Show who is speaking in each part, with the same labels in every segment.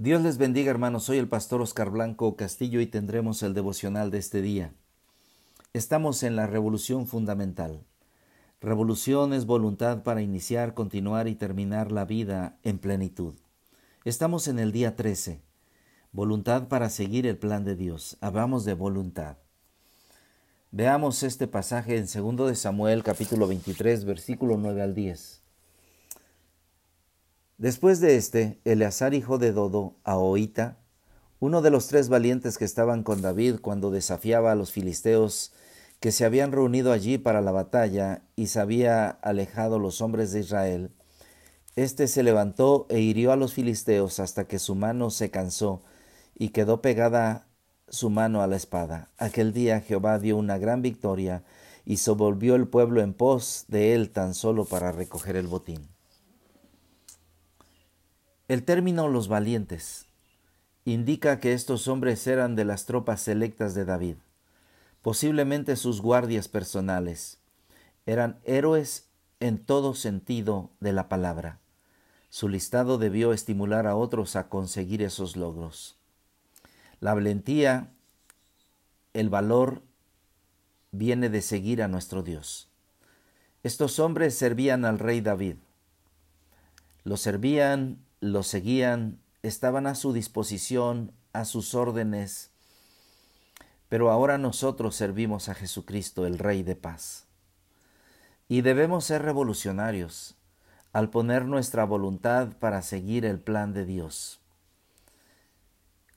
Speaker 1: Dios les bendiga hermanos, soy el pastor Oscar Blanco Castillo y tendremos el devocional de este día. Estamos en la revolución fundamental. Revolución es voluntad para iniciar, continuar y terminar la vida en plenitud. Estamos en el día 13. Voluntad para seguir el plan de Dios. Hablamos de voluntad. Veamos este pasaje en 2 de Samuel capítulo 23 versículo 9 al 10. Después de este, Eleazar hijo de Dodo, Ahoita, uno de los tres valientes que estaban con David cuando desafiaba a los filisteos que se habían reunido allí para la batalla y se había alejado los hombres de Israel, este se levantó e hirió a los filisteos hasta que su mano se cansó y quedó pegada su mano a la espada. Aquel día Jehová dio una gran victoria y se volvió el pueblo en pos de él tan solo para recoger el botín. El término los valientes indica que estos hombres eran de las tropas selectas de David, posiblemente sus guardias personales. Eran héroes en todo sentido de la palabra. Su listado debió estimular a otros a conseguir esos logros. La valentía, el valor, viene de seguir a nuestro Dios. Estos hombres servían al rey David. Lo servían lo seguían, estaban a su disposición, a sus órdenes, pero ahora nosotros servimos a Jesucristo, el Rey de paz. Y debemos ser revolucionarios al poner nuestra voluntad para seguir el plan de Dios.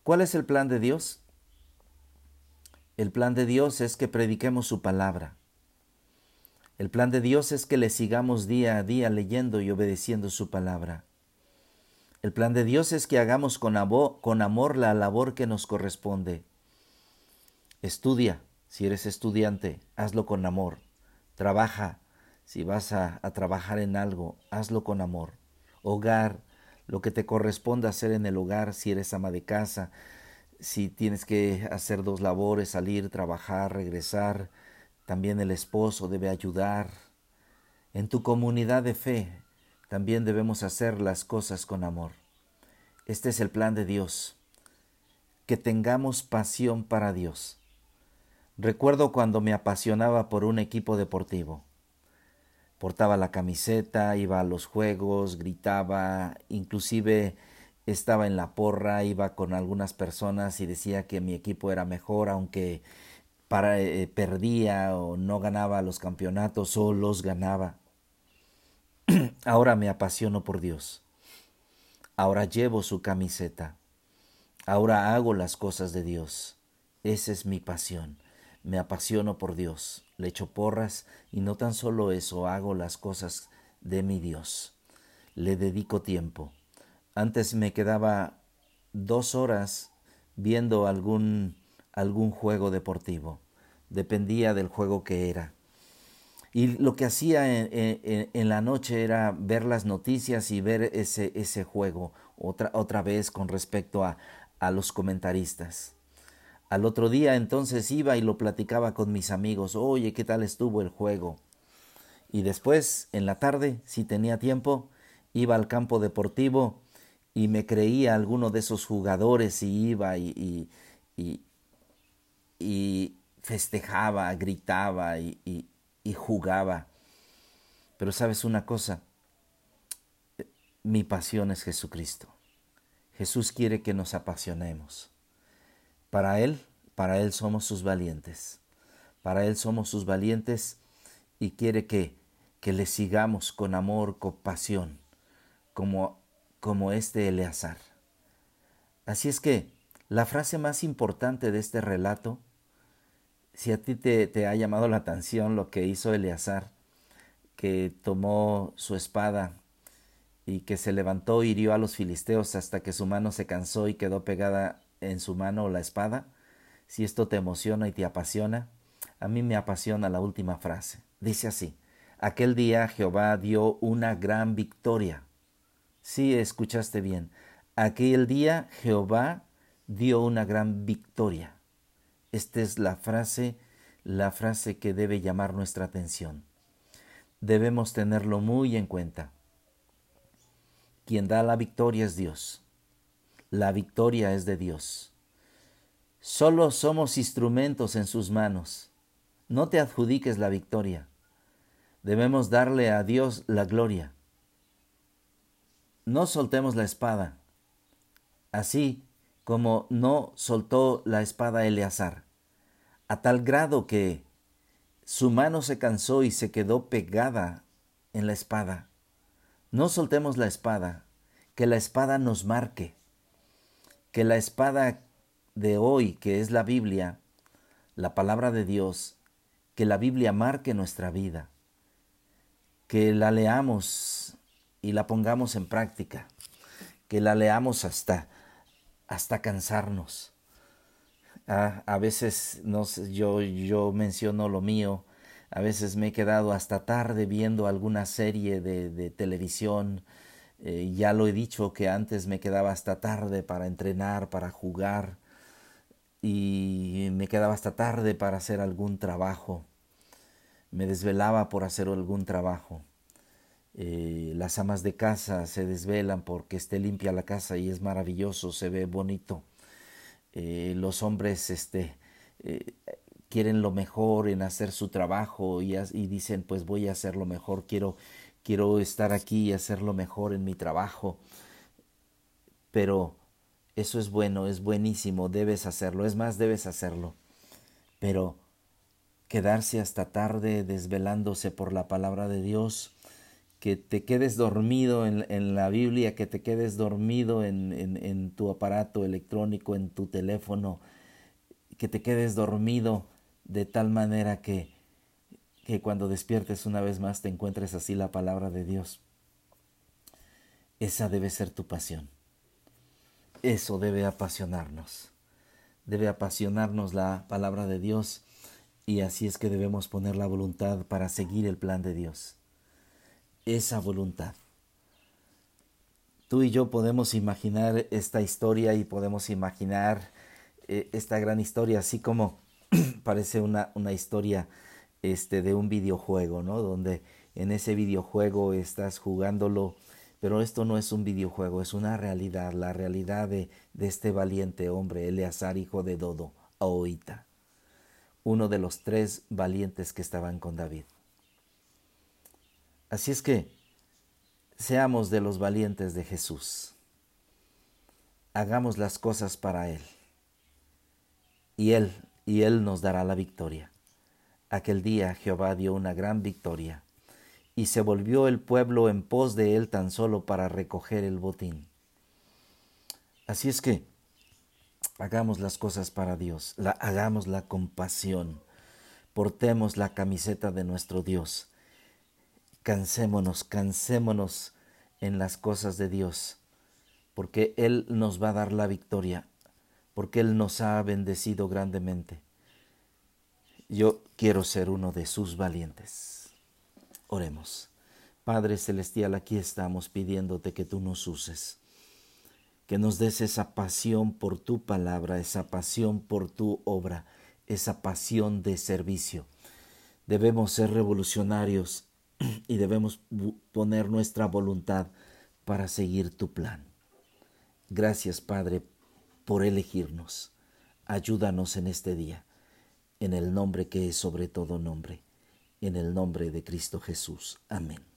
Speaker 1: ¿Cuál es el plan de Dios? El plan de Dios es que prediquemos su palabra. El plan de Dios es que le sigamos día a día leyendo y obedeciendo su palabra. El plan de Dios es que hagamos con amor, la labor que nos corresponde. Estudia, si eres estudiante, hazlo con amor. Trabaja, si vas a, trabajar en algo, hazlo con amor. Hogar, lo que te corresponde hacer en el hogar, si eres ama de casa, si tienes que hacer dos labores, salir, trabajar, regresar, también el esposo debe ayudar. En tu comunidad de fe, también debemos hacer las cosas con amor. Este es el plan de Dios, que tengamos pasión para Dios. Recuerdo cuando me apasionaba por un equipo deportivo. Portaba la camiseta, iba a los juegos, gritaba, inclusive estaba en la porra, iba con algunas personas y decía que mi equipo era mejor, aunque eh, perdía o no ganaba los campeonatos o los ganaba. Ahora me apasiono por Dios. Ahora llevo su camiseta. Ahora hago las cosas de Dios. Esa es mi pasión. Me apasiono por Dios. Le echo porras y no tan solo eso, hago las cosas de mi Dios. Le dedico tiempo. Antes me quedaba dos horas viendo algún, algún juego deportivo. Dependía del juego que era. Y lo que hacía en, la noche era ver las noticias y ver ese, ese juego otra, otra vez con respecto a, a los comentaristas. Al otro día entonces iba y lo platicaba con mis amigos, oye, ¿qué tal estuvo el juego? Y después, en la tarde, si tenía tiempo, iba al campo deportivo y me creía alguno de esos jugadores y iba y, y, y festejaba, gritaba y, y jugaba. Pero sabes una cosa, mi pasión es Jesucristo. Jesús quiere que nos apasionemos. Para Él, para Él somos sus valientes. Para Él somos sus valientes y quiere que, que le sigamos con amor, con pasión, como, como este Eleazar. Así es que la frase más importante de este relato si a ti te, ha llamado la atención lo que hizo Eleazar, que tomó su espada y que se levantó y hirió a los filisteos hasta que su mano se cansó y quedó pegada en su mano la espada, si esto te emociona y te apasiona, a mí me apasiona la última frase. Dice así, aquel día Jehová dio una gran victoria. Sí, escuchaste bien. Aquel día Jehová dio una gran victoria. Esta es la frase, la frase que debe llamar nuestra atención. Debemos tenerlo muy en cuenta. Quien da la victoria es Dios. la victoria es de Dios. Solo somos instrumentos en sus manos. No te adjudiques la victoria. Debemos darle a Dios la gloria. No soltemos la espada, así como no soltó la espada Eleazar, a tal grado que su mano se cansó y se quedó pegada en la espada. No soltemos la espada, que la espada nos marque, que la espada de hoy, que es la Biblia, la palabra de Dios, que la Biblia marque nuestra vida que la leamos y la pongamos en práctica, que la leamos hasta, hasta cansarnos. Ah, a veces no yo, yo menciono lo mío, a veces me he quedado hasta tarde viendo alguna serie de, televisión. Eh, ya lo he dicho que antes me quedaba hasta tarde para entrenar, para jugar y me quedaba hasta tarde para hacer algún trabajo me desvelaba por hacer algún trabajo. Eh, las amas de casa se desvelan porque esté limpia la casa y es maravilloso, se ve bonito. Eh, los hombres este, eh, quieren lo mejor en hacer su trabajo y, y, dicen pues voy a hacer lo mejor, quiero, quiero estar aquí y hacer lo mejor en mi trabajo. Pero eso es bueno, es buenísimo, debes hacerlo, es más, debes hacerlo. Pero quedarse hasta tarde desvelándose por la palabra de Dios, que te quedes dormido en, la Biblia, que te quedes dormido en, en, tu aparato electrónico, en tu teléfono, que te quedes dormido de tal manera que, que cuando despiertes una vez más te encuentres así la palabra de Dios. Esa debe ser tu pasión. Eso debe apasionarnos. Debe apasionarnos la palabra de Dios y así es que debemos poner la voluntad para seguir el plan de Dios. Esa voluntad. Tú y yo podemos imaginar esta historia y podemos imaginar eh, esta gran historia, así como parece una, una historia este, de un videojuego, ¿no? Donde en ese videojuego estás jugándolo, pero esto no es un videojuego, es una realidad, la realidad de, de este valiente hombre, Eleazar, hijo de Dodo, Aoita uno de los tres valientes que estaban con David. Así es que seamos de los valientes de Jesús. Hagamos las cosas para Él. Y Él, y Él nos dará la victoria. Aquel día Jehová dio una gran victoria, y se volvió el pueblo en pos de Él tan solo para recoger el botín. Así es que Hagamos las cosas para Dios, la, hagamos la compasión, portemos la camiseta de nuestro Dios. Cansémonos, cansémonos en las cosas de Dios, porque Él nos va a dar la victoria, porque Él nos ha bendecido grandemente. Yo quiero ser uno de sus valientes. Oremos. Padre Celestial, aquí estamos pidiéndote que tú nos uses que nos des esa pasión por tu palabra, esa pasión por tu obra, esa pasión de servicio. Debemos ser revolucionarios y debemos poner nuestra voluntad para seguir tu plan. Gracias, Padre, por elegirnos. Ayúdanos en este día, en el nombre que es sobre todo nombre, en el nombre de Cristo Jesús. Amén.